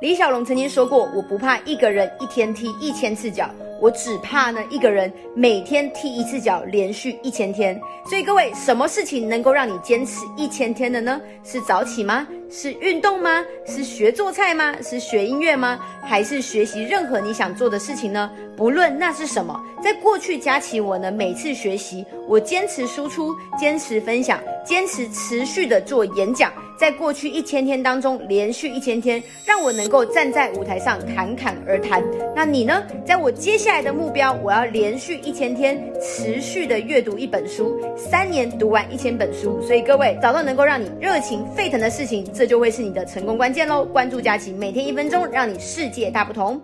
李小龙曾经说过：“我不怕一个人一天踢一千次脚，我只怕呢一个人每天踢一次脚，连续一千天。”所以各位，什么事情能够让你坚持一千天的呢？是早起吗？是运动吗？是学做菜吗？是学音乐吗？还是学习任何你想做的事情呢？不论那是什么，在过去佳琪我呢每次学习，我坚持输出，坚持分享，坚持持续的做演讲。在过去一千天当中，连续一千天，让我能够站在舞台上侃侃而谈。那你呢？在我接下来的目标，我要连续一千天，持续的阅读一本书，三年读完一千本书。所以各位，找到能够让你热情沸腾的事情，这就会是你的成功关键喽。关注佳琪，每天一分钟，让你世界大不同。